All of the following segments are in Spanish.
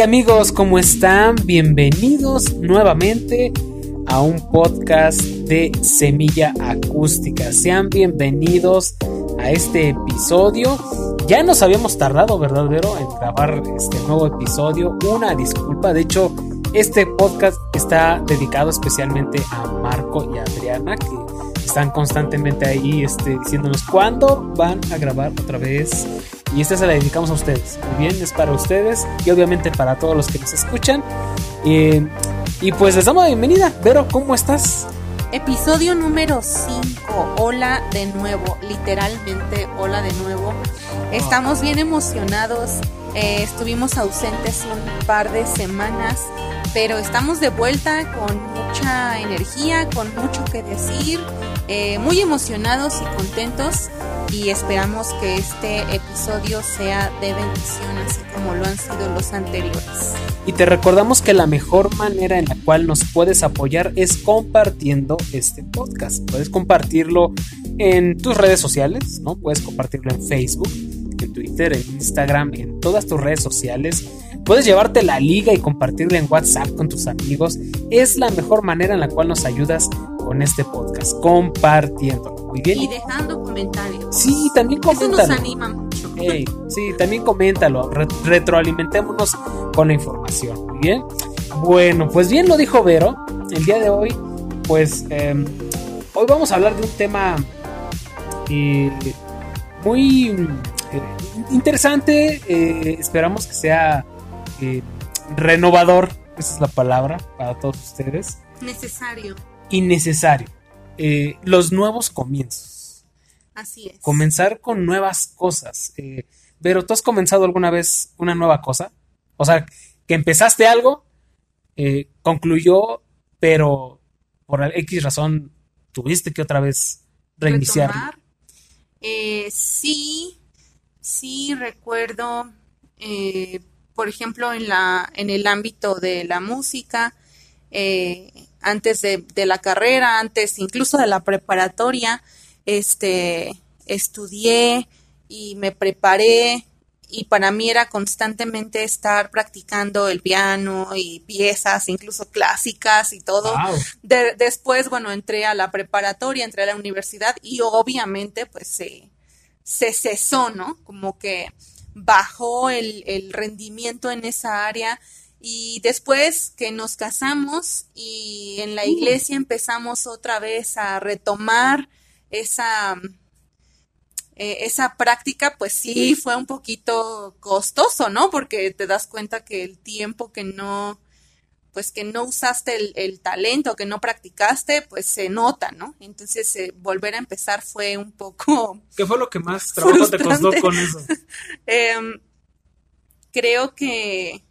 Amigos, ¿cómo están? Bienvenidos nuevamente a un podcast de Semilla Acústica. Sean bienvenidos a este episodio. Ya nos habíamos tardado, ¿verdad, Vero? En grabar este nuevo episodio. Una disculpa, de hecho, este podcast está dedicado especialmente a Marco y Adriana, que están constantemente ahí este, diciéndonos cuándo van a grabar otra vez. Y esta se la dedicamos a ustedes. Muy bien, es para ustedes y obviamente para todos los que nos escuchan. Eh, y pues les damos la bienvenida. Vero, ¿cómo estás? Episodio número 5. Hola de nuevo. Literalmente, hola de nuevo. Estamos bien emocionados. Eh, estuvimos ausentes un par de semanas, pero estamos de vuelta con mucha energía, con mucho que decir, eh, muy emocionados y contentos y esperamos que este episodio sea de bendición así como lo han sido los anteriores. Y te recordamos que la mejor manera en la cual nos puedes apoyar es compartiendo este podcast. Puedes compartirlo en tus redes sociales, ¿no? Puedes compartirlo en Facebook, en Twitter, en Instagram, en todas tus redes sociales. Puedes llevarte la liga y compartirla en WhatsApp con tus amigos. Es la mejor manera en la cual nos ayudas con este podcast, compartiéndolo. Muy bien. Y dejando comentarios. Sí, también coméntalo. Eso nos anima mucho. sí, también coméntalo. retroalimentémonos con la información. Muy bien. Bueno, pues bien lo dijo Vero. El día de hoy, pues em, hoy vamos a hablar de un tema eh, muy eh, interesante. Eh, esperamos que sea renovador. Esa es la palabra para todos ustedes. Necesario innecesario. Eh, los nuevos comienzos. Así es. Comenzar con nuevas cosas. Eh, pero ¿tú has comenzado alguna vez una nueva cosa? O sea, que empezaste algo, eh, concluyó, pero por X razón tuviste que otra vez reiniciar. Sí, sí recuerdo, por ejemplo, en, la, en el ámbito de la música, antes de, la carrera, antes incluso de la preparatoria, este, estudié y me preparé y para mí era constantemente estar practicando el piano y piezas, incluso clásicas y todo. después, bueno, entré a la preparatoria, entré a la universidad y obviamente pues se, se cesó, ¿no? Como que bajó el, el rendimiento en esa área y después que nos casamos y en la uh. iglesia empezamos otra vez a retomar esa, eh, esa práctica, pues sí fue un poquito costoso, ¿no? Porque te das cuenta que el tiempo que no, pues que no usaste el, talento, que no practicaste, pues se nota, ¿no? Entonces eh, volver a empezar fue un poco... ¿Qué fue lo que más trabajo te costó con eso? Em, creo que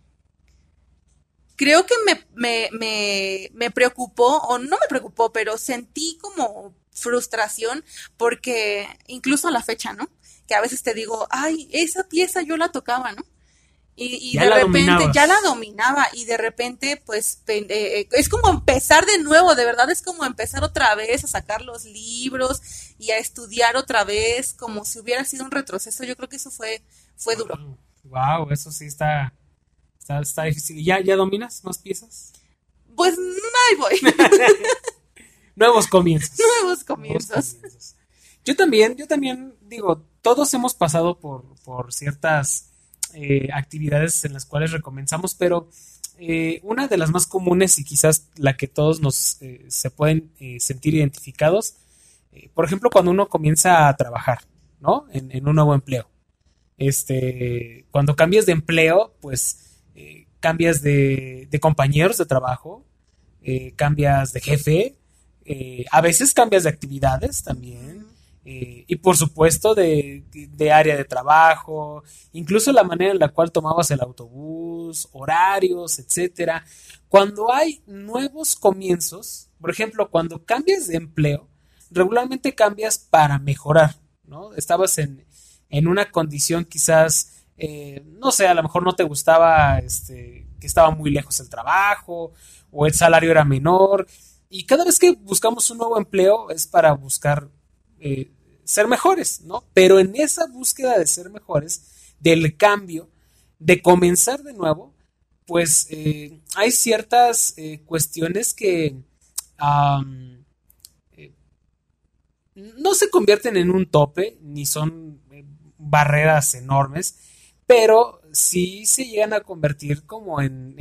creo que me, me, me, preocupó, o no me preocupó, pero sentí como frustración porque incluso a la fecha, ¿no? Que a veces te digo, ay, esa pieza yo la tocaba, ¿no? Y, de repente ya la dominaba y de repente pues eh, eh, es como empezar de nuevo, de verdad es como empezar otra vez a sacar los libros y a estudiar otra vez como si hubiera sido un retroceso. Yo creo que eso fue, fue duro. Wow, eso sí está, Está, difícil. ¿Ya, ¿Ya dominas más piezas? Pues ahí voy. Nuevos comienzos. Nuevos comienzos. Yo también, yo también digo, todos hemos pasado por, por ciertas eh, actividades en las cuales recomenzamos, pero eh, una de las más comunes y quizás la que todos nos eh, se pueden sentir identificados, por ejemplo, cuando uno comienza a trabajar, ¿no? En, en, un nuevo empleo. Este, cuando cambias de empleo, pues cambias de, compañeros de trabajo, cambias de jefe, eh, a veces cambias de actividades también. Eh, y por supuesto de, área de trabajo, incluso la manera en la cual tomabas el autobús, horarios, etcétera. Cuando hay nuevos comienzos, por ejemplo, cuando cambias de empleo, regularmente cambias para mejorar, ¿no? Estabas en, en una condición quizás eh, no sé, a lo mejor no te gustaba este, que estaba muy lejos el trabajo o el salario era menor. Y cada vez que buscamos un nuevo empleo es para buscar eh, ser mejores, ¿no? Pero en esa búsqueda de ser mejores, del cambio, de comenzar de nuevo, pues eh, hay ciertas eh, cuestiones que no se convierten en un tope, ni son barreras enormes, pero sí se llegan a convertir como en,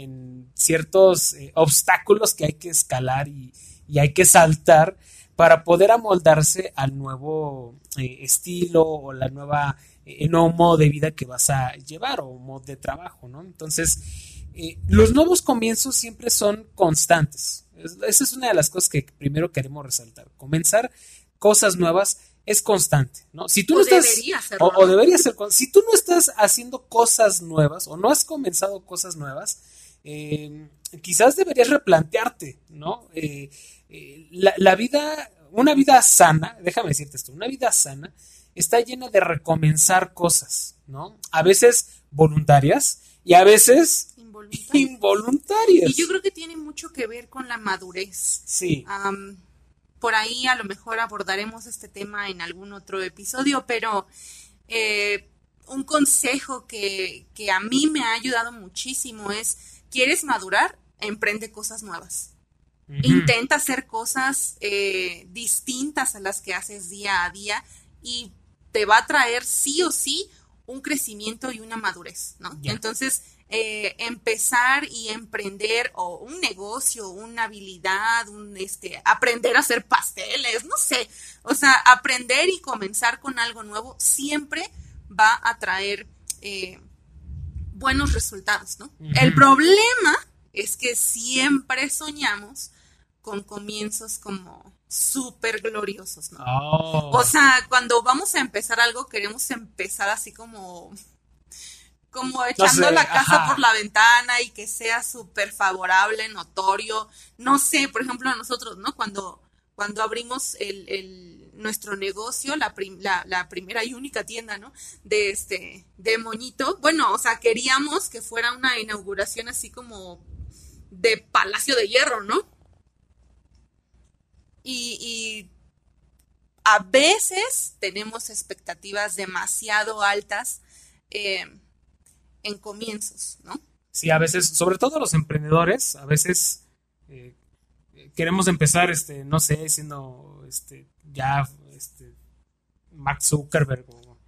ciertos obstáculos que hay que escalar y, y, hay que saltar para poder amoldarse al nuevo estilo o la nueva el nuevo modo de vida que vas a llevar o modo de trabajo, ¿no? Entonces, eh, los nuevos comienzos siempre son constantes. Esa es una de las cosas que primero queremos resaltar. Comenzar cosas nuevas es constante, ¿no? Si tú no estás o, debería ser si tú no estás haciendo cosas nuevas o no has comenzado cosas nuevas, eh, quizás deberías replantearte, ¿no? Eh, la, la, vida, una vida sana, déjame decirte esto, una vida sana está llena de recomenzar cosas, ¿no? A veces voluntarias y a veces involuntarias. Y yo creo que tiene mucho que ver con la madurez. Sí. por ahí a lo mejor abordaremos este tema en algún otro episodio, pero eh, un consejo que, que a mí me ha ayudado muchísimo es, ¿quieres madurar? Emprende cosas nuevas. Intenta hacer cosas eh, distintas a las que haces día a día y te va a traer sí o sí un crecimiento y una madurez, ¿no? Entonces, eh, empezar y emprender o un negocio, una habilidad, un este, aprender a hacer pasteles, no sé, o sea, aprender y comenzar con algo nuevo siempre va a traer eh, buenos resultados, ¿no? El problema es que siempre soñamos con comienzos como súper gloriosos, ¿no? Oh. O sea, cuando vamos a empezar algo, queremos empezar así como como echando la casa por la ventana y que sea súper favorable, notorio. No sé, por ejemplo, nosotros, ¿no? Cuando, cuando abrimos el, el nuestro negocio, la, la, la, primera y única tienda, ¿no? De este, de Moñito. Bueno, o sea, queríamos que fuera una inauguración así como de Palacio de Hierro, ¿no? y, a veces tenemos expectativas demasiado altas eh, en comienzos, ¿no? Sí, a veces, sobre todo los emprendedores, a veces eh, queremos empezar, este, no sé, siendo este, ya este, Mark Zuckerberg o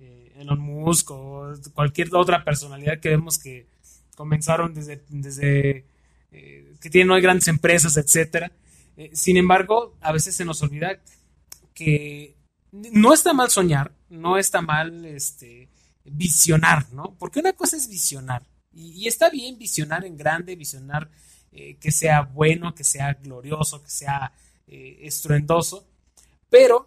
eh, Elon Musk o cualquier otra personalidad que vemos que comenzaron desde, desde que tienen hoy grandes empresas, etcétera eh, sin embargo, a veces se nos olvida que no está mal soñar, no está mal este, visionar, ¿no? Porque una cosa es visionar. Y, está bien visionar en grande, visionar eh, que sea bueno, que sea glorioso, que sea eh, estruendoso. Pero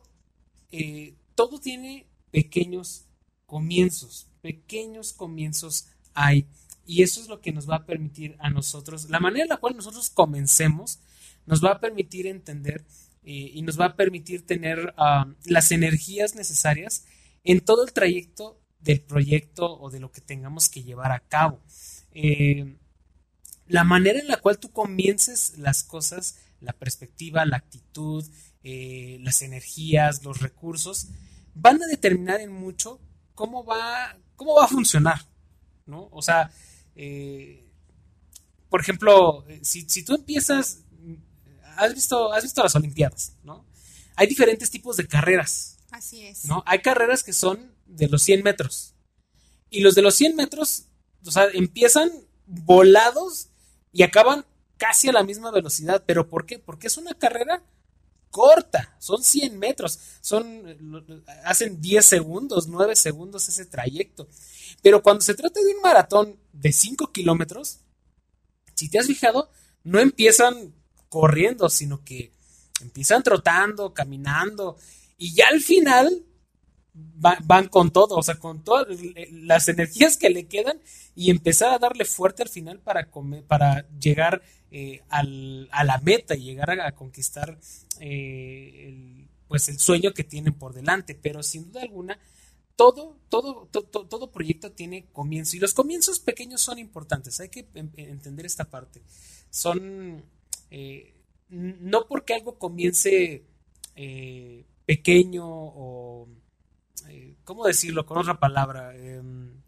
todo tiene pequeños comienzos, pequeños comienzos hay. Y eso es lo que nos va a permitir a nosotros, la manera en la cual nosotros comencemos nos va a permitir entender eh, y nos va a permitir tener ah, las energías necesarias en todo el trayecto del proyecto o de lo que tengamos que llevar a cabo. Eh, la manera en la cual tú comiences las cosas, la perspectiva, la actitud, eh, las energías, los recursos, van a determinar en mucho cómo va, cómo va a funcionar, ¿no? O sea, por ejemplo, si, si, tú empiezas has visto, has visto las Olimpiadas, ¿no? Hay diferentes tipos de carreras. Así es. ¿no? Hay carreras que son de los 100 metros. Y los de los 100 metros, o sea, empiezan volados y acaban casi a la misma velocidad. ¿Pero por qué? Porque es una carrera corta, son 100 metros, son, hacen 10 segundos, 9 segundos ese trayecto. Pero cuando se trata de un maratón de 5 kilómetros, si te has fijado, no empiezan corriendo, sino que empiezan trotando, caminando y ya al final van, con todo, o sea, con todas las energías que le quedan y empezar a darle fuerte al final para, para llegar eh, al, a la meta y llegar a, conquistar eh, el, pues el sueño que tienen por delante, pero sin duda alguna todo, todo, todo, todo proyecto tiene comienzo y los comienzos pequeños son importantes, hay que entender esta parte. Son eh, no porque algo comience eh, pequeño o, eh, ¿cómo decirlo con otra palabra? Em,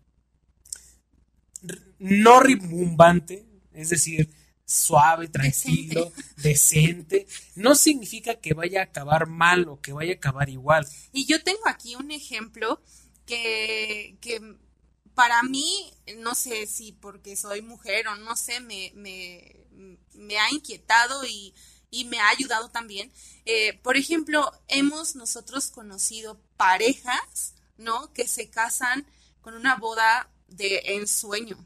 no rimbombante, es decir, suave, tranquilo, decente. no significa que vaya a acabar mal o que vaya a acabar igual. Y yo tengo aquí un ejemplo que, que para mí, no sé si porque soy mujer o no sé, me, me, me ha inquietado y, y, me ha ayudado también. Eh, por ejemplo, hemos nosotros conocido parejas, ¿no? Que se casan con una boda de ensueño.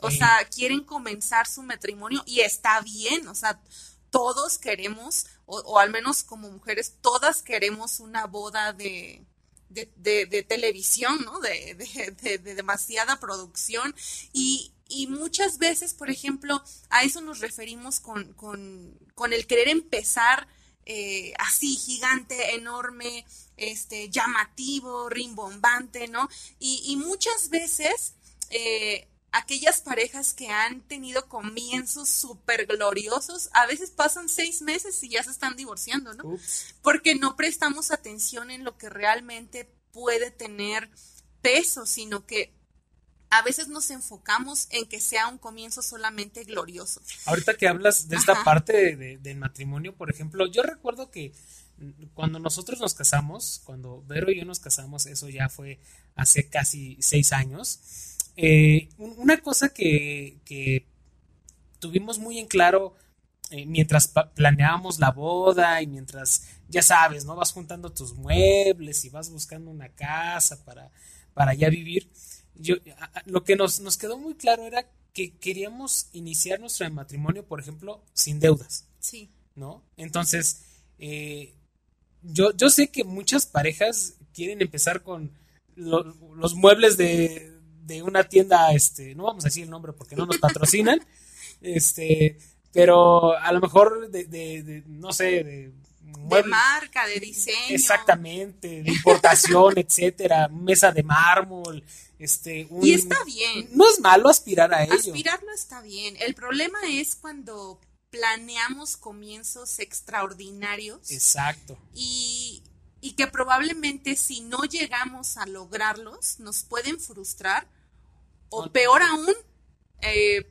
O sea, quieren comenzar su matrimonio y está bien, o sea, todos queremos, o, al menos como mujeres, todas queremos una boda de, de, televisión, ¿no? De, de, demasiada producción y, y, muchas veces, por ejemplo, a eso nos referimos con, con, con el querer empezar eh, así, gigante, enorme, este, llamativo, rimbombante, ¿no? Y, y muchas veces eh, aquellas parejas que han tenido comienzos súper gloriosos, a veces pasan seis meses y ya se están divorciando, ¿no? Porque no prestamos atención en lo que realmente puede tener peso, sino que a veces nos enfocamos en que sea un comienzo solamente glorioso. Ahorita que hablas de esta parte del matrimonio, por ejemplo, yo recuerdo que cuando nosotros nos casamos, cuando Vero y yo nos casamos, eso ya fue hace casi seis años, eh, una cosa que, tuvimos muy en claro eh, mientras planeábamos la boda y mientras, ya sabes, ¿no? Vas juntando tus muebles y vas buscando una casa para, para ya vivir. Yo, lo que nos, nos quedó muy claro era que queríamos iniciar nuestro matrimonio, por ejemplo, sin deudas. Sí. ¿No? Entonces, eh, yo, yo sé que muchas parejas quieren empezar con los muebles de, de una tienda, este, no vamos a decir el nombre porque no nos patrocinan, este, pero a lo mejor de, de, no sé, de, de marca, de diseño. Exactamente, de importación, etcétera, mesa de mármol, este, y está bien. No es malo aspirar a ello. Aspirar no está bien. El problema es cuando planeamos comienzos extraordinarios. Exacto. Y y que probablemente si no llegamos a lograrlos nos pueden frustrar o peor aún, eh,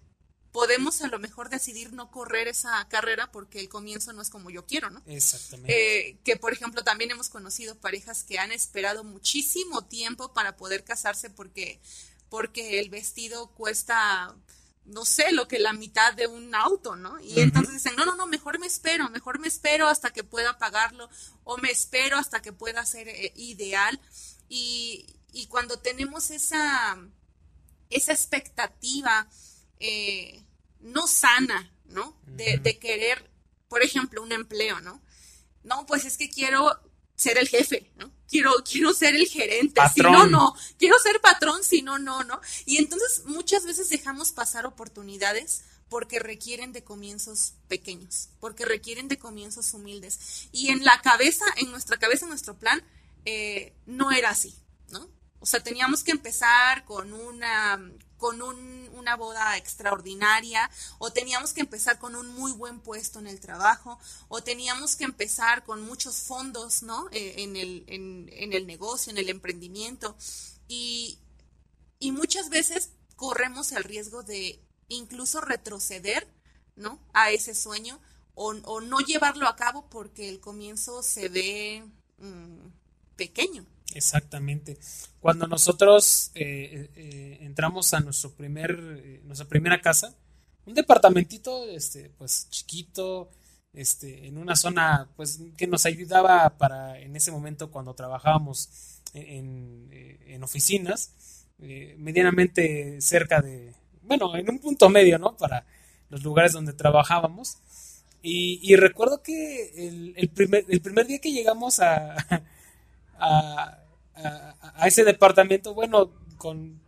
podemos a lo mejor decidir no correr esa carrera porque el comienzo no es como yo quiero, ¿no? Exactamente. Eh, que por ejemplo también hemos conocido parejas que han esperado muchísimo tiempo para poder casarse porque, porque el vestido cuesta no sé, lo que la mitad de un auto, ¿no? Y entonces dicen, no, no, no, mejor me espero, mejor me espero hasta que pueda pagarlo o me espero hasta que pueda ser eh, ideal. Y, y, cuando tenemos esa, esa expectativa eh, no sana, ¿no? De, de querer, por ejemplo, un empleo, ¿no? No, pues es que quiero ser el jefe, ¿no? Quiero, quiero ser el gerente, si no, no, quiero ser patrón, si no, no, no. Y entonces muchas veces dejamos pasar oportunidades porque requieren de comienzos pequeños, porque requieren de comienzos humildes. Y en la cabeza, en nuestra cabeza, en nuestro plan, eh, no era así, ¿no? O sea, teníamos que empezar con una, con una boda extraordinaria, o teníamos que empezar con un muy buen puesto en el trabajo, o teníamos que empezar con muchos fondos, ¿no? Eh, en, el, en, el negocio, en el emprendimiento. Y, y muchas veces corremos el riesgo de incluso retroceder, ¿no? A ese sueño, o, o no llevarlo a cabo porque el comienzo se ve mm, pequeño. Exactamente. Cuando nosotros eh, eh, entramos a nuestro primer, eh, nuestra primera casa, un departamentito, este, pues chiquito, este, en una zona, pues que nos ayudaba para, en ese momento cuando trabajábamos en, en oficinas, medianamente cerca de, bueno, en un punto medio, ¿no? Para los lugares donde trabajábamos. Y, recuerdo que el, el, primer, el primer día que llegamos a a, ese departamento, bueno, con,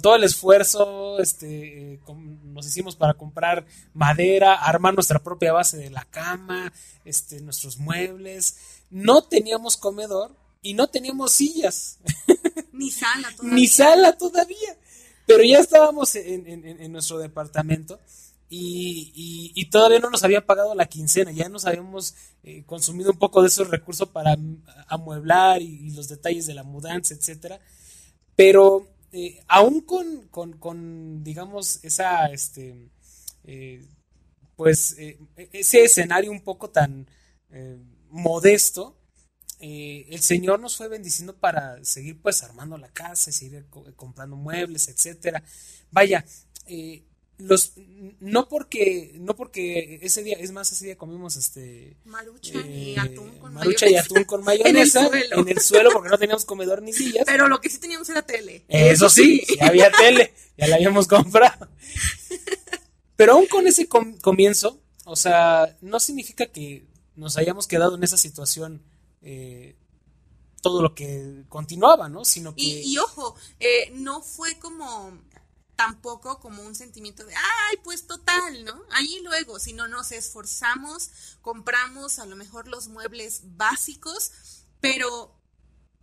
todo el esfuerzo, este, nos hicimos para comprar madera, armar nuestra propia base de la cama, este, nuestros muebles. No teníamos comedor y no teníamos sillas. Ni sala todavía. Ni sala todavía. Pero ya estábamos en, en nuestro departamento y, todavía no nos había pagado la quincena, ya nos habíamos eh, consumido un poco de esos recursos para amueblar y, los detalles de la mudanza, etcétera. Pero eh, aún con, con, digamos, esa, este, eh, pues, eh, ese escenario un poco tan modesto, el Señor nos fue bendiciendo para seguir, pues, armando la casa, seguir comprando muebles, etcétera. Vaya, los no porque no porque ese día es más ese día comimos este marucha y eh, atún con marucha y atún con mayonesa en el, suelo. porque no teníamos comedor ni sillas pero lo que sí teníamos era tele eso, sí, ya había tele ya la habíamos comprado pero aún con ese comienzo o sea no significa que nos hayamos quedado en esa situación eh, todo lo que continuaba, ¿no? Sino que... Y, ojo, eh, no fue como tampoco como un sentimiento de, ay, pues total, ¿no? Ahí luego, si no nos esforzamos, compramos a lo mejor los muebles básicos, pero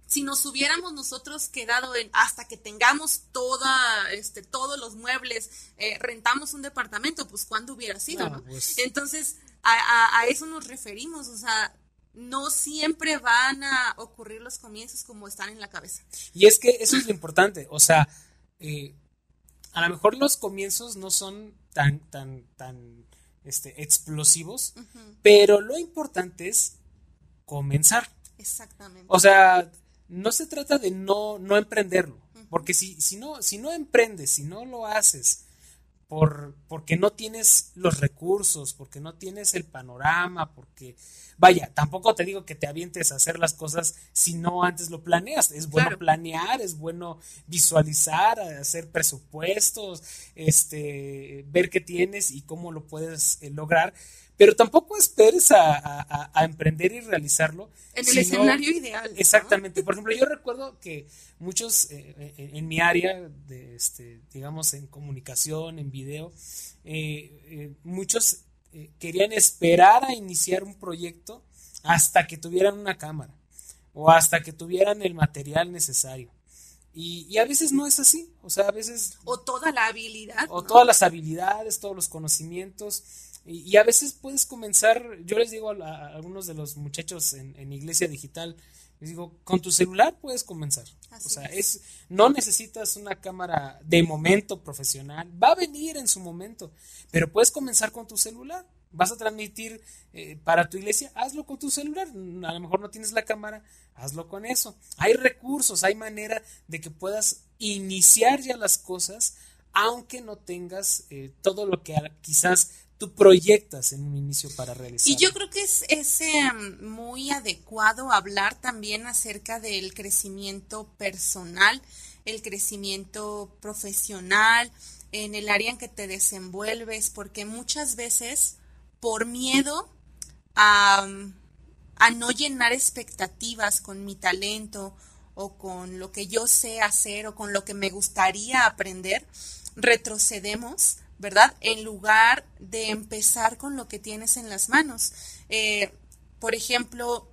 si nos hubiéramos nosotros quedado en hasta que tengamos toda este todos los muebles eh, rentamos un departamento pues cuándo hubiera sido ¿no? Pues. entonces a, eso nos referimos o sea no siempre van a ocurrir los comienzos como están en la cabeza y es que eso es lo importante o sea eh, a lo mejor los comienzos no son tan, tan, tan este, explosivos, pero lo importante es comenzar. Exactamente. O sea, no se trata de no, no emprenderlo, porque si, si, no, si no emprendes, si no lo haces, por, porque no tienes los recursos, porque no tienes el panorama, porque, vaya, tampoco te digo que te avientes a hacer las cosas si no antes lo planeas. Es bueno planear, es bueno visualizar, hacer presupuestos, este, ver qué tienes y cómo lo puedes eh, lograr pero tampoco esperes a, emprender y realizarlo. En el escenario ideal. Exactamente. Por ejemplo, yo recuerdo que muchos eh, eh, en mi área, de, este, digamos, en comunicación, en video, eh, muchos querían esperar a iniciar un proyecto hasta que tuvieran una cámara o hasta que tuvieran el material necesario. Y, y, a veces no es así, o sea, a veces... O toda la habilidad. O todas las habilidades, todos los conocimientos. Y, a veces puedes comenzar, yo les digo a, algunos de los muchachos en, Iglesia Digital, les digo, con tu celular puedes comenzar. o sea, es. no necesitas una cámara de momento profesional, va a venir en su momento, pero puedes comenzar con tu celular. Vas a transmitir eh, para tu iglesia, hazlo con tu celular. A lo mejor no tienes la cámara, hazlo con eso. Hay recursos, hay manera de que puedas iniciar ya las cosas, aunque no tengas eh, todo lo que quizás tú proyectas en un inicio para realizar. Y yo creo que es, es em, muy adecuado hablar también acerca del crecimiento personal, el crecimiento profesional, en el área en que te desenvuelves, porque muchas veces por miedo a, a no llenar expectativas con mi talento o con lo que yo sé hacer o con lo que me gustaría aprender, retrocedemos ¿verdad? En lugar de empezar con lo que tienes en las manos. Eh, por ejemplo,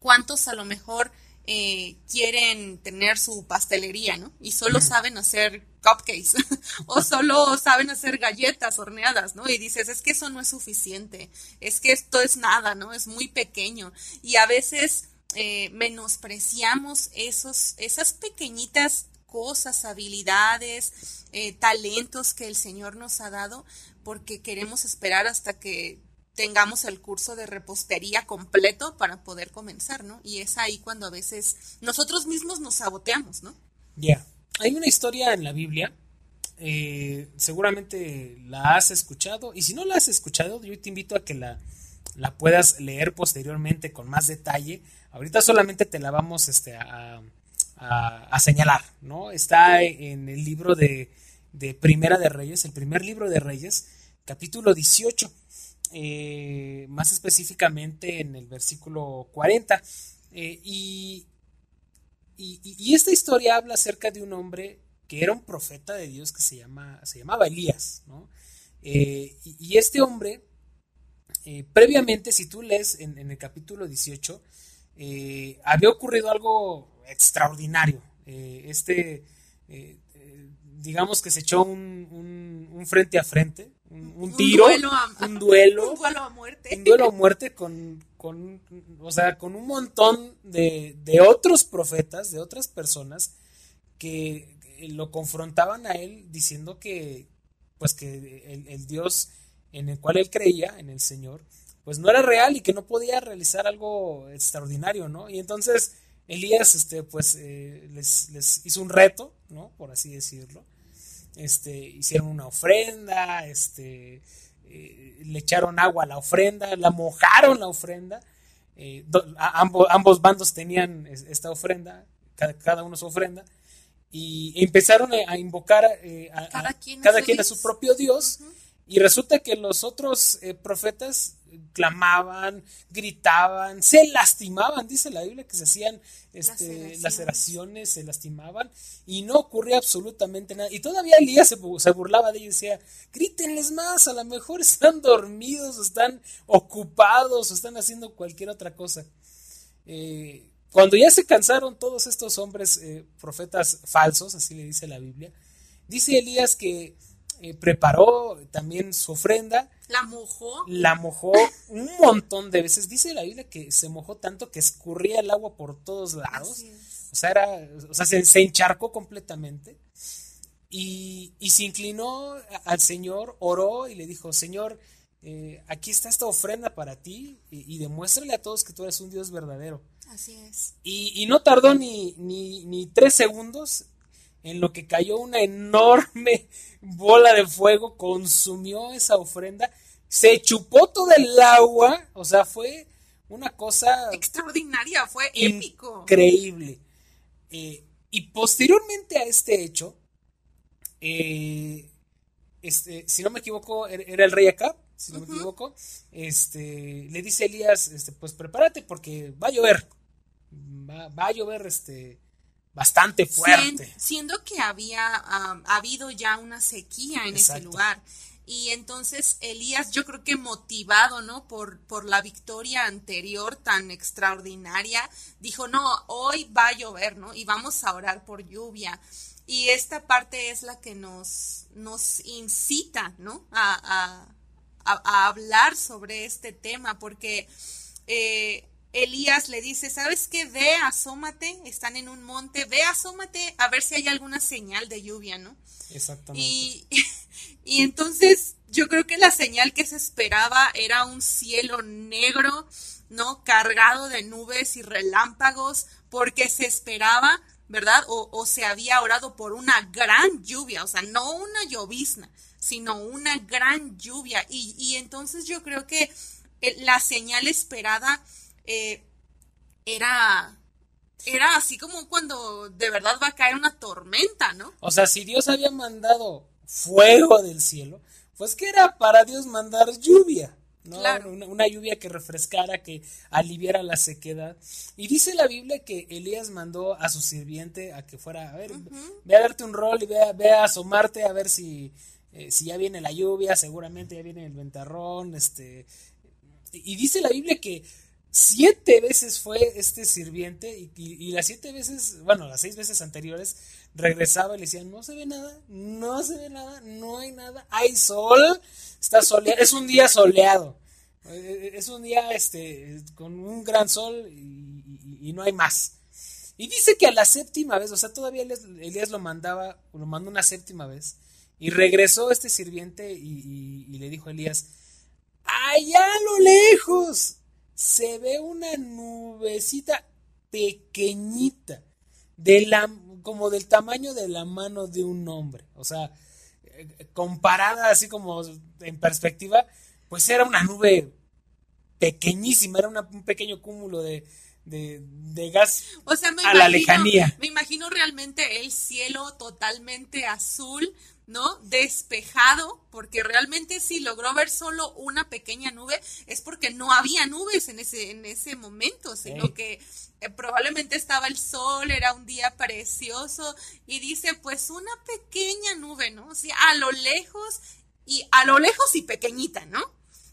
¿cuántos a lo mejor eh, quieren tener su pastelería, ¿no? Y solo saben hacer cupcakes o solo saben hacer galletas horneadas, ¿no? Y dices, es que eso no es suficiente, es que esto es nada, ¿no? Es muy pequeño. Y a veces eh, menospreciamos esos, esas pequeñitas cosas, habilidades, eh, talentos que el Señor nos ha dado, porque queremos esperar hasta que tengamos el curso de repostería completo para poder comenzar, ¿no? Y es ahí cuando a veces nosotros mismos nos saboteamos, ¿no? Ya, hay una historia en la Biblia, eh, seguramente la has escuchado, y si no la has escuchado, yo te invito a que la, la puedas leer posteriormente con más detalle. Ahorita solamente te la vamos este, a, a, señalar, ¿no? Está en el libro de, Primera de Reyes, el primer libro de Reyes, capítulo 18, eh, más específicamente en el versículo 40. Eh, y, y, esta historia habla acerca de un hombre que era un profeta de Dios que se, llama, se llamaba Elías, ¿no? Eh, y, este hombre, previamente, si tú lees en el capítulo 18, había ocurrido algo extraordinario. Eh, este, eh, eh, digamos que se echó un, un, frente a frente, un, tiro, un duelo, un duelo a muerte, un duelo a muerte con, con, o sea, con un montón de, de otros profetas, de otras personas que lo confrontaban a él diciendo que, pues que el, el, Dios en el cual él creía, en el Señor, pues no era real y que no podía realizar algo extraordinario, ¿no? Y entonces Elías, este, pues eh, les, les, hizo un reto, ¿no? Por así decirlo. Este, hicieron una ofrenda, este, eh, le echaron agua a la ofrenda, la mojaron la ofrenda. Eh, ambos, ambos, bandos tenían esta ofrenda, cada, uno su ofrenda, y empezaron a, invocar a, cada, quien, a, su propio Dios. Y resulta que los otros profetas clamaban, gritaban, se lastimaban, dice la Biblia que se hacían este, laceraciones. se lastimaban y no ocurría absolutamente nada. Y todavía Elías se, se burlaba de ellos y decía, grítenles más, a lo mejor están dormidos, o están ocupados, o están haciendo cualquier otra cosa. Eh, cuando ya se cansaron todos estos hombres eh, profetas falsos, así le dice la Biblia, dice Elías que eh, preparó también su ofrenda. La mojó. La mojó un montón de veces. Dice la Biblia que se mojó tanto que escurría el agua por todos lados. O sea, era, o sea se, encharcó completamente. Y, se inclinó al Señor, oró y le dijo, Señor, eh, aquí está esta ofrenda para ti y, demuéstrale a todos que tú eres un Dios verdadero. Así es. Y, no tardó ni, ni, ni tres segundos en lo que cayó una enorme bola de fuego, consumió esa ofrenda, se chupó todo el agua, o sea, fue una cosa extraordinaria, fue épico. Increíble. Eh, y posteriormente a este hecho, eh, este, si no me equivoco, er, era el rey acá, si no me equivoco, este, le dice Elías, este, pues prepárate porque va a llover, va, va a llover, este, bastante fuerte. siendo que había habido ya una sequía en ese lugar. Y entonces Elías, yo creo que motivado, ¿no? Por, por la victoria anterior tan extraordinaria, dijo, no, hoy va a llover, ¿no? Y vamos a orar por lluvia. Y esta parte es la que nos, nos incita, ¿no? A, a, hablar sobre este tema, porque eh, Elías le dice, ¿sabes qué? Ve, asómate, están en un monte, ve, asómate a ver si hay alguna señal de lluvia, ¿no? Exactamente. Y, y entonces yo creo que la señal que se esperaba era un cielo negro, ¿no? Cargado de nubes y relámpagos, porque se esperaba, ¿verdad? O, o se había orado por una gran lluvia, o sea, no una llovizna, sino una gran lluvia. Y, y entonces yo creo que eh, la señal esperada eh, era, era así como cuando de verdad va a caer una tormenta, ¿no? O sea, si Dios había mandado fuego del cielo, pues que era para Dios mandar lluvia. ¿no? Una, lluvia que refrescara, que aliviara la sequedad. Y dice la Biblia que Elías mandó a su sirviente a que fuera, a ver, ve a darte un rol y ve a, ve a asomarte a ver si, eh, si ya viene la lluvia, seguramente ya viene el ventarrón, este. Y dice la Biblia que Siete veces fue este sirviente y, las siete veces, bueno, las seis veces anteriores, regresaba y le decía, no se ve nada, no se ve nada, no hay nada, hay sol, está soleado, es un día soleado, eh, es un día este, con un gran sol y, no hay más. Y dice que a la séptima vez, o sea, todavía Elías, lo mandaba, lo mandó una séptima vez, y regresó este sirviente y le dijo a Elías, allá a lo lejos, se ve una nubecita pequeñita, de la, como del tamaño de la mano de un hombre. O sea, comparada así como en perspectiva, pues era una nube pequeñísima, era un pequeño cúmulo de, de, gas a la lejanía. Me imagino realmente el cielo totalmente azul ¿no? Despejado, porque realmente si logró ver solo una pequeña nube, es porque no había nubes en ese, en ese momento, sino que eh, probablemente estaba el sol, era un día precioso, y dice, pues una pequeña nube, ¿no? O sea, a lo lejos, y a lo lejos y pequeñita, ¿no?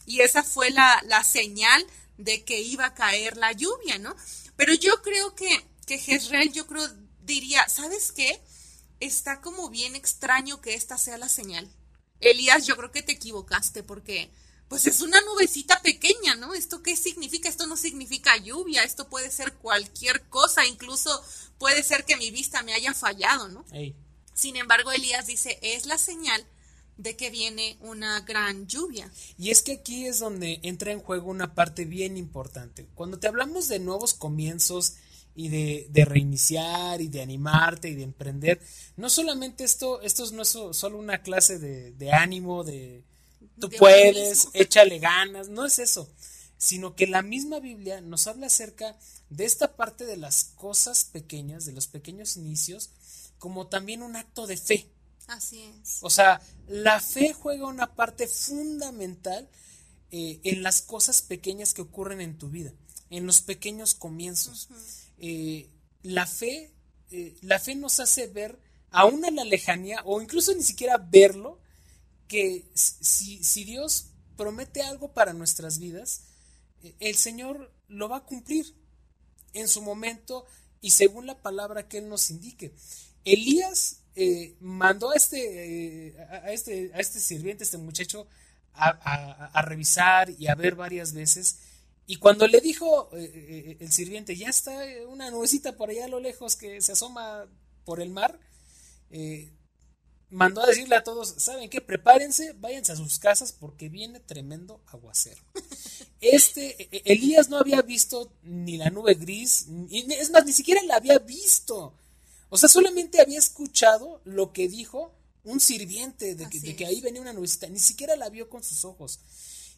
Y esa fue la, la señal de que iba a caer la lluvia, ¿no? Pero yo creo que, que Jezreel, yo creo, diría, ¿sabes qué? Está como bien extraño que esta sea la señal. Elías, yo creo que te equivocaste porque pues es una nubecita pequeña, ¿no? ¿Esto qué significa? Esto no significa lluvia, esto puede ser cualquier cosa, incluso puede ser que mi vista me haya fallado, ¿no? Sin embargo, Elías dice, es la señal de que viene una gran lluvia. Y es que aquí es donde entra en juego una parte bien importante. Cuando te hablamos de nuevos comienzos y de, de reiniciar y de animarte y de emprender, no solamente esto, esto no es solo una clase de, de ánimo, de tú puedes, échale ganas, no es eso, sino que la misma Biblia nos habla acerca de esta parte de las cosas pequeñas, de los pequeños inicios, como también un acto de fe. Así es. O sea, la fe juega una parte fundamental eh, en las cosas pequeñas que ocurren en tu vida, en los pequeños comienzos. Eh, la fe, eh, la fe nos hace ver aún a la lejanía, o incluso ni siquiera verlo, que si, si Dios promete algo para nuestras vidas, el Señor lo va a cumplir en su momento y según la palabra que Él nos indique. Elías eh, mandó a este, eh, a, este, a este sirviente, este muchacho, a, revisar y a ver varias veces. Y cuando le dijo eh, el sirviente, ya está una nubecita por allá a lo lejos que se asoma por el mar, mandó a decirle a todos, ¿saben qué? Prepárense, váyanse a sus casas porque viene tremendo aguacero. Este, Elías no había visto ni la nube gris, es más, ni siquiera la había visto. O sea, solamente había escuchado lo que dijo un sirviente de que, ahí venía una nubecita, ni siquiera la vio con sus ojos.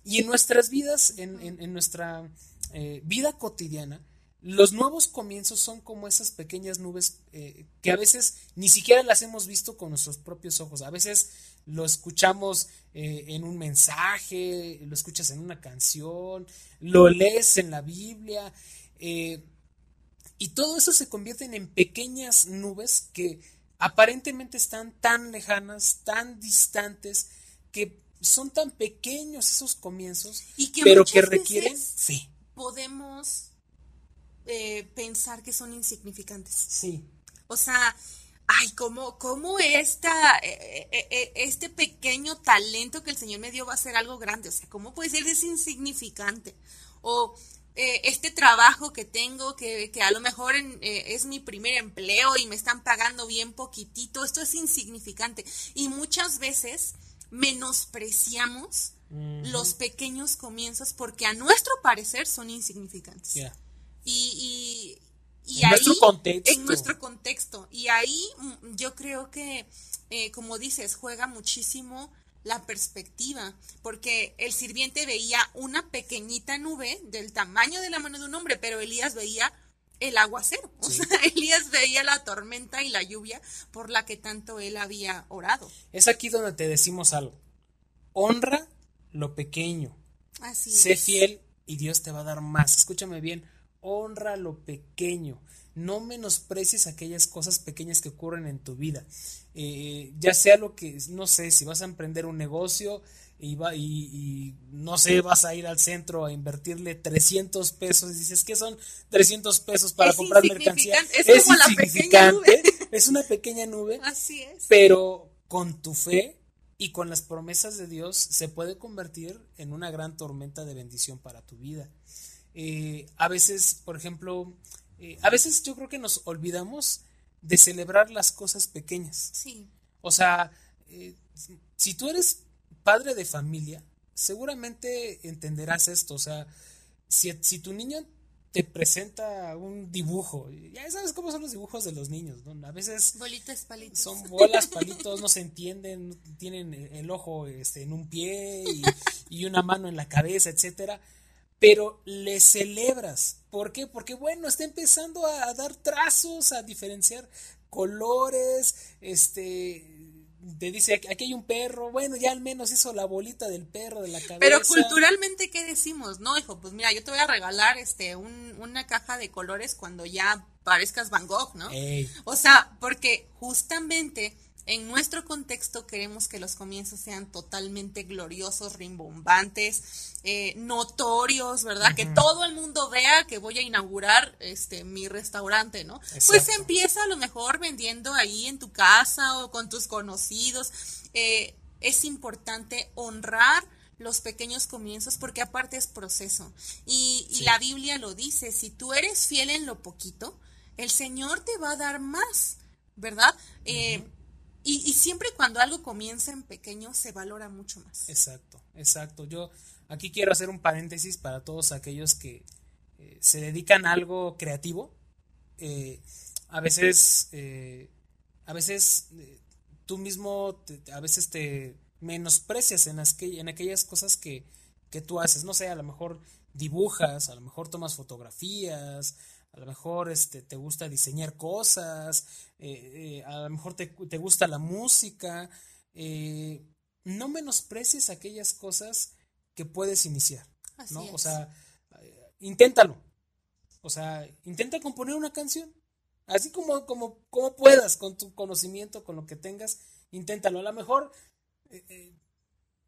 Y en nuestras vidas, en, nuestra eh, vida cotidiana, los nuevos comienzos son como esas pequeñas nubes eh, que a veces ni siquiera las hemos visto con nuestros propios ojos. A veces lo escuchamos eh, en un mensaje, lo escuchas en una canción, lo lees en la Biblia. Y todo eso se convierte en pequeñas nubes que aparentemente están tan lejanas, tan distantes, que son tan pequeños esos comienzos, y que pero que requieren sí. Podemos eh, pensar que son insignificantes. Sí. O sea, ay, ¿cómo, cómo esta, eh, eh, este pequeño talento que el Señor me dio va a ser algo grande? O sea, ¿cómo puede ser es insignificante? O eh, este trabajo que tengo, que, a lo mejor es mi primer empleo y me están pagando bien poquitito, esto es insignificante. Y muchas veces menospreciamos los pequeños comienzos porque a nuestro parecer son insignificantes. Y, y, en nuestro contexto. En nuestro contexto. Y ahí mm, yo creo que, eh, como dices, juega muchísimo la perspectiva, porque el sirviente veía una pequeñita nube del tamaño de la mano de un hombre, pero Elías veía el aguacero, o sea, Elías veía la tormenta y la lluvia por la que tanto él había orado. Es aquí donde te decimos algo. Honra lo pequeño. Así sé fiel y Dios te va a dar más. Escúchame bien, honra lo pequeño. No menosprecies aquellas cosas pequeñas que ocurren en tu vida. Eh, ya sea lo que, no sé, si vas a emprender un negocio y, va, y, no sé, vas a ir al centro a invertirle 300 pesos y dices que son 300 pesos para comprar mercancía. Es, es como la pequeña nube. es una pequeña nube. Así es. Pero con tu fe y con las promesas de Dios se puede convertir en una gran tormenta de bendición para tu vida. Eh, a veces, por ejemplo, eh, a veces yo creo que nos olvidamos de celebrar las cosas pequeñas. Sí. O sea, eh, si tú eres padre de familia, seguramente entenderás esto. O sea, si, si, tu niño te presenta un dibujo, ya sabes cómo son los dibujos de los niños, ¿no? A veces... Bolitas, palitos. Son bolas, palitos, no se entienden, tienen el ojo este, en un pie y, y una mano en la cabeza, etcétera pero le celebras. ¿Por qué? Porque bueno, está empezando a, dar trazos, a diferenciar colores, este te dice aquí hay un perro, bueno, ya al menos hizo la bolita del perro de la cabeza. Pero culturalmente qué decimos, no, hijo, pues mira, yo te voy a regalar este un, una caja de colores cuando ya parezcas Van Gogh, ¿no? O sea, porque justamente en nuestro contexto queremos que los comienzos sean totalmente gloriosos, rimbombantes, eh, notorios, ¿verdad? Que todo el mundo vea que voy a inaugurar este mi restaurante, ¿no? Pues empieza a lo mejor vendiendo ahí en tu casa o con tus conocidos. Eh, es importante honrar los pequeños comienzos porque aparte es proceso. Y, la Biblia lo dice, si tú eres fiel en lo poquito, el Señor te va a dar más, ¿verdad? Y, siempre cuando algo comienza en pequeño se valora mucho más. Exacto, exacto. Yo aquí quiero hacer un paréntesis para todos aquellos que eh, se dedican a algo creativo. Eh, a veces, eh, a veces tú mismo, a veces te menosprecias en, las en aquellas cosas que, que tú haces. No sé, a lo mejor dibujas, a lo mejor tomas fotografías, a lo mejor este, te gusta diseñar cosas, eh, eh, a lo mejor te, gusta la música. Eh, no menosprecies aquellas cosas que puedes iniciar. ¿no? O sea, inténtalo. O sea, intenta componer una canción. Así como, como, como puedas, con tu conocimiento, con lo que tengas, inténtalo. A lo mejor,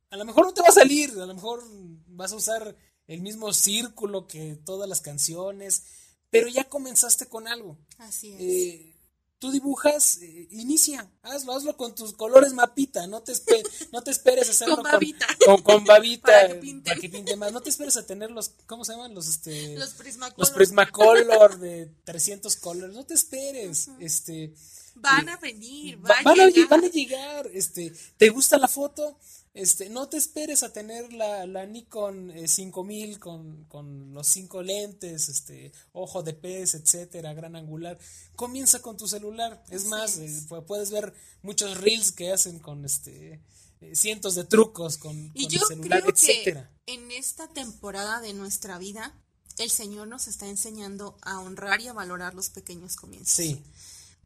a lo mejor no te va a salir, a lo mejor vas a usar el mismo círculo que todas las canciones, pero ya comenzaste con algo. Así es. Eh, tú dibujas, eh, inicia, hazlo, hazlo con tus colores mapita, no te, no te esperes a hacerlo con babita. Con, babita para, que pinte. más, no te esperes a tener los, ¿cómo se llaman? Los, este, los Prismacolor. Los Prismacolor de 300 colores, no te esperes, este. Van a venir, van, a, llegar. van a llegar, este, ¿te gusta la foto? Este, no te esperes a tener la, la Nikon 5000 eh, con, con, los cinco lentes, este, ojo de pez, etcétera, gran angular. Comienza con tu celular. Es más, eh, puedes ver muchos reels que hacen con este eh, cientos de trucos con, y yo celular, creo etcétera. Que en esta temporada de nuestra vida, el Señor nos está enseñando a honrar y a valorar los pequeños comienzos. Sí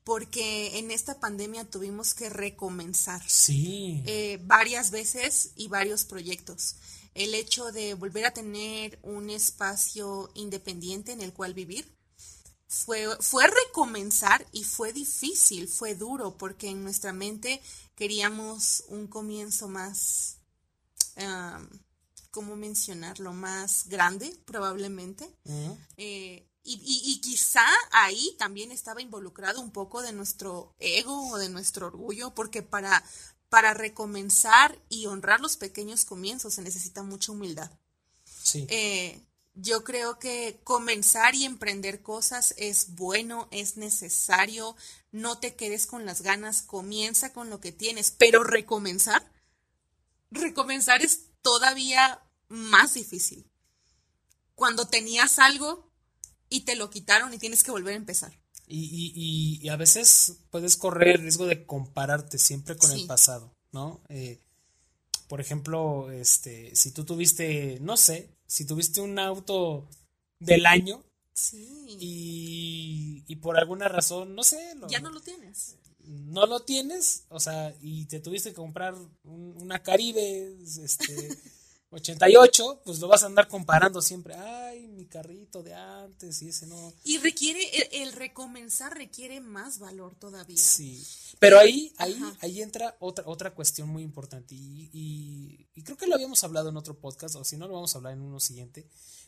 porque en esta pandemia tuvimos que recomenzar. Sí. Eh, varias veces y varios proyectos. El hecho de volver a tener un espacio independiente en el cual vivir fue, fue recomenzar y fue difícil, fue duro, porque en nuestra mente queríamos un comienzo más, ¿cómo mencionarlo? Más grande, probablemente. Y, quizá ahí también estaba involucrado un poco de nuestro ego o de nuestro orgullo, porque para, para recomenzar y honrar los pequeños comienzos se necesita mucha humildad. Sí. Eh, yo creo que comenzar y emprender cosas es bueno, es necesario, no te quedes con las ganas, comienza con lo que tienes, pero recomenzar, recomenzar es todavía más difícil. Cuando tenías algo, y te lo quitaron y tienes que volver a empezar. Y, y, a veces puedes correr el riesgo de compararte siempre con el pasado, ¿no? Eh, por ejemplo, este, si tú tuviste, no sé, si tuviste un auto del año sí. y, y por alguna razón, no sé. ya no lo tienes. No lo tienes, o sea, y te tuviste que comprar una Caribe, este, 88, pues lo vas a andar comparando siempre. Ay, mi carrito de antes y ese no. Y requiere, el, recomenzar requiere más valor todavía. Sí. Pero ahí, ahí, ahí entra otra, otra cuestión muy importante. Y, y, creo que lo habíamos hablado en otro podcast, o si no, lo vamos a hablar en uno siguiente.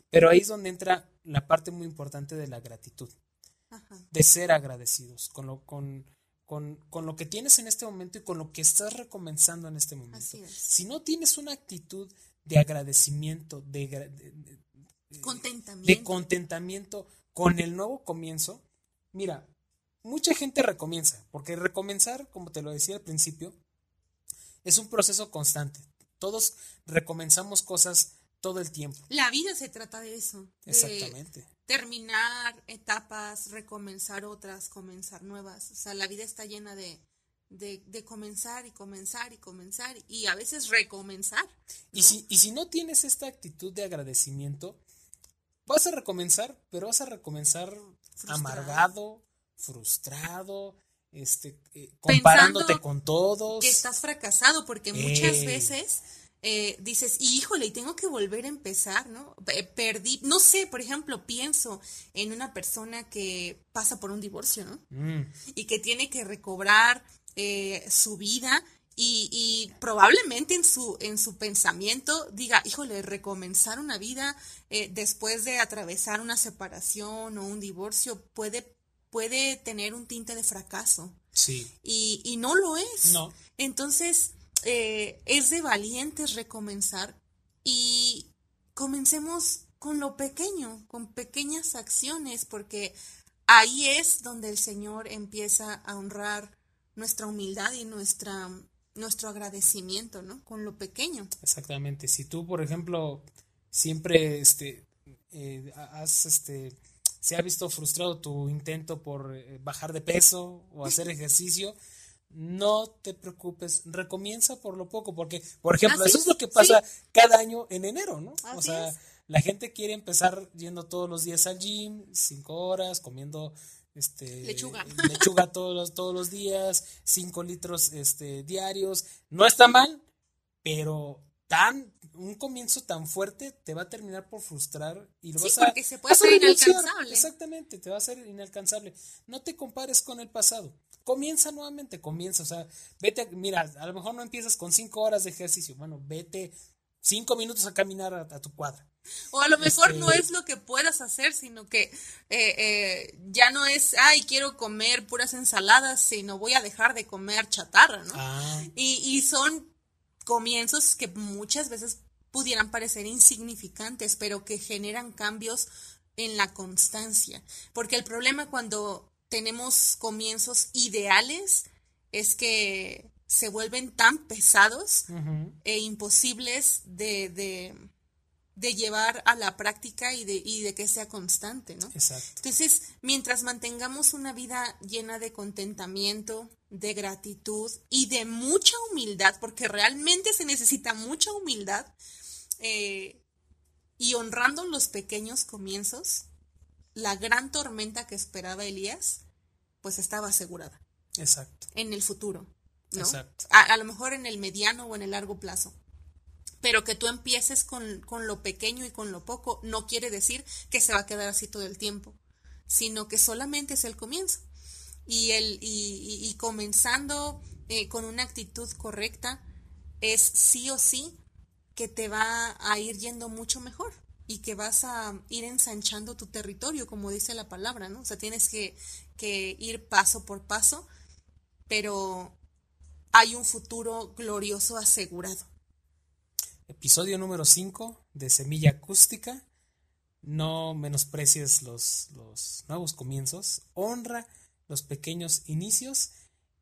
Pero ahí es donde entra la parte muy importante de la gratitud. De ser agradecidos con lo, con, con, con, lo que tienes en este momento y con lo que estás recomenzando en este momento. Así es. Si no tienes una actitud de agradecimiento, de, contentamiento. de contentamiento con el nuevo comienzo. Mira, mucha gente recomienza, porque recomenzar, como te lo decía al principio, es un proceso constante. Todos recomenzamos cosas todo el tiempo. La vida se trata de eso. Exactamente. terminar etapas, recomenzar otras, comenzar nuevas. O sea, la vida está llena de, de, comenzar y comenzar y comenzar y a veces recomenzar. Y, si, y si no tienes esta actitud de agradecimiento, vas a recomenzar, pero vas a recomenzar amargado, frustrado, este, eh, comparándote con todos. Que estás fracasado porque muchas veces... Eh, dices, híjole, y tengo que volver a empezar, ¿no? Perdí, no sé, por ejemplo, pienso en una persona que pasa por un divorcio, ¿no? Mm. Y que tiene que recobrar eh, su vida y, probablemente en su, en su pensamiento diga, híjole, recomenzar una vida eh, después de atravesar una separación o un divorcio puede, puede tener un tinte de fracaso. Sí. Y, y no lo es. No. Entonces, eh, es de valientes recomenzar y comencemos con lo pequeño, con pequeñas acciones, porque ahí es donde el Señor empieza a honrar nuestra humildad y nuestra, nuestro agradecimiento, ¿no? Con lo pequeño. Exactamente. Si tú, por ejemplo, siempre este, eh, has, este, se ha visto frustrado tu intento por eh, bajar de peso o hacer ejercicio, no te preocupes, recomienza por lo poco, porque, por ejemplo, eso es lo que pasa cada año en enero, ¿no? o sea, la gente quiere empezar yendo todos los días al gym, cinco horas, comiendo este lechuga, lechuga todos los, todos los días, cinco litros este, diarios. No está mal, pero tan un comienzo tan fuerte te va a terminar por frustrar y lo sí, vas a se puede hacer inalcanzable. Exactamente, te va a hacer inalcanzable. No te compares con el pasado. Comienza nuevamente, comienza, o sea, vete, mira, a lo mejor no empiezas con cinco horas de ejercicio, bueno, vete cinco minutos a caminar a, tu cuadra. O a lo mejor no este es lo que puedas hacer, sino que eh, eh, ya no es, ay, quiero comer puras ensaladas, sino voy a dejar de comer chatarra, ¿no? Ah. Y, y son comienzos que muchas veces pudieran parecer insignificantes, pero que generan cambios en la constancia. Porque el problema cuando tenemos comienzos ideales es que se vuelven tan pesados e imposibles de, de, llevar a la práctica y de, y de que sea constante, ¿no? Exacto. Entonces, mientras mantengamos una vida llena de contentamiento, de gratitud y de mucha humildad, porque realmente se necesita mucha humildad, eh, y honrando los pequeños comienzos, la gran tormenta que esperaba Elías, pues estaba asegurada. Exacto. En el futuro. ¿No? A, lo mejor en el mediano o en el largo plazo. Pero que tú empieces con, con, lo pequeño y con lo poco no quiere decir que se va a quedar así todo el tiempo, sino que solamente es el comienzo. Y, el, y, y, comenzando eh, con una actitud correcta es sí o sí que te va a ir yendo mucho mejor y que vas a ir ensanchando tu territorio, como dice la palabra, ¿no? O sea, tienes que, que ir paso por paso, pero hay un futuro glorioso asegurado. Episodio número 5 de Semilla Acústica. No menosprecies los, los nuevos comienzos, honra los pequeños inicios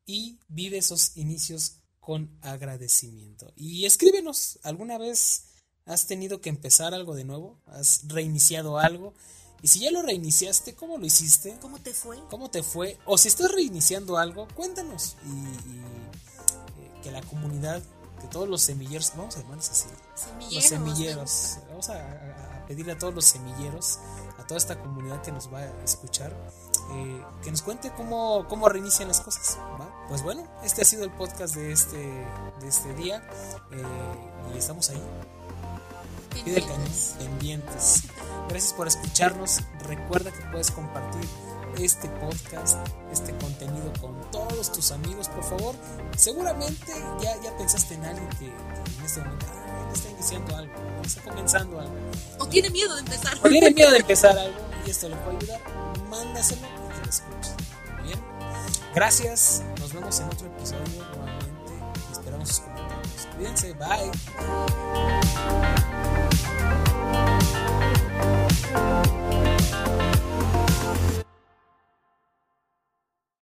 y vive esos inicios con agradecimiento. Y escríbenos, ¿alguna vez has tenido que empezar algo de nuevo? ¿Has reiniciado algo? Y si ya lo reiniciaste, ¿cómo lo hiciste? ¿Cómo te fue? ¿Cómo te fue? O si estás reiniciando algo, cuéntanos. Y, que la comunidad, que todos los semilleros, vamos a llamarles así. Semilleros. Los semilleros. Vamos a, pedirle a todos los semilleros, a toda esta comunidad que nos va a escuchar, eh, que nos cuente cómo, cómo reinician las cosas. Pues bueno, este ha sido el podcast de este, de este día. Eh, y estamos ahí. Pide pendientes. Gracias por escucharnos. Recuerda que puedes compartir este podcast, este contenido con todos tus amigos, por favor. Seguramente ya, ya pensaste en alguien que, en este momento está iniciando algo, está comenzando algo. O tiene miedo de empezar. O tiene miedo de empezar algo y esto le puede ayudar. Mándaselo y que lo escuche. Bien. Gracias. Nos vemos en otro episodio nuevamente. Esperamos sus comentarios. Cuídense. Bye.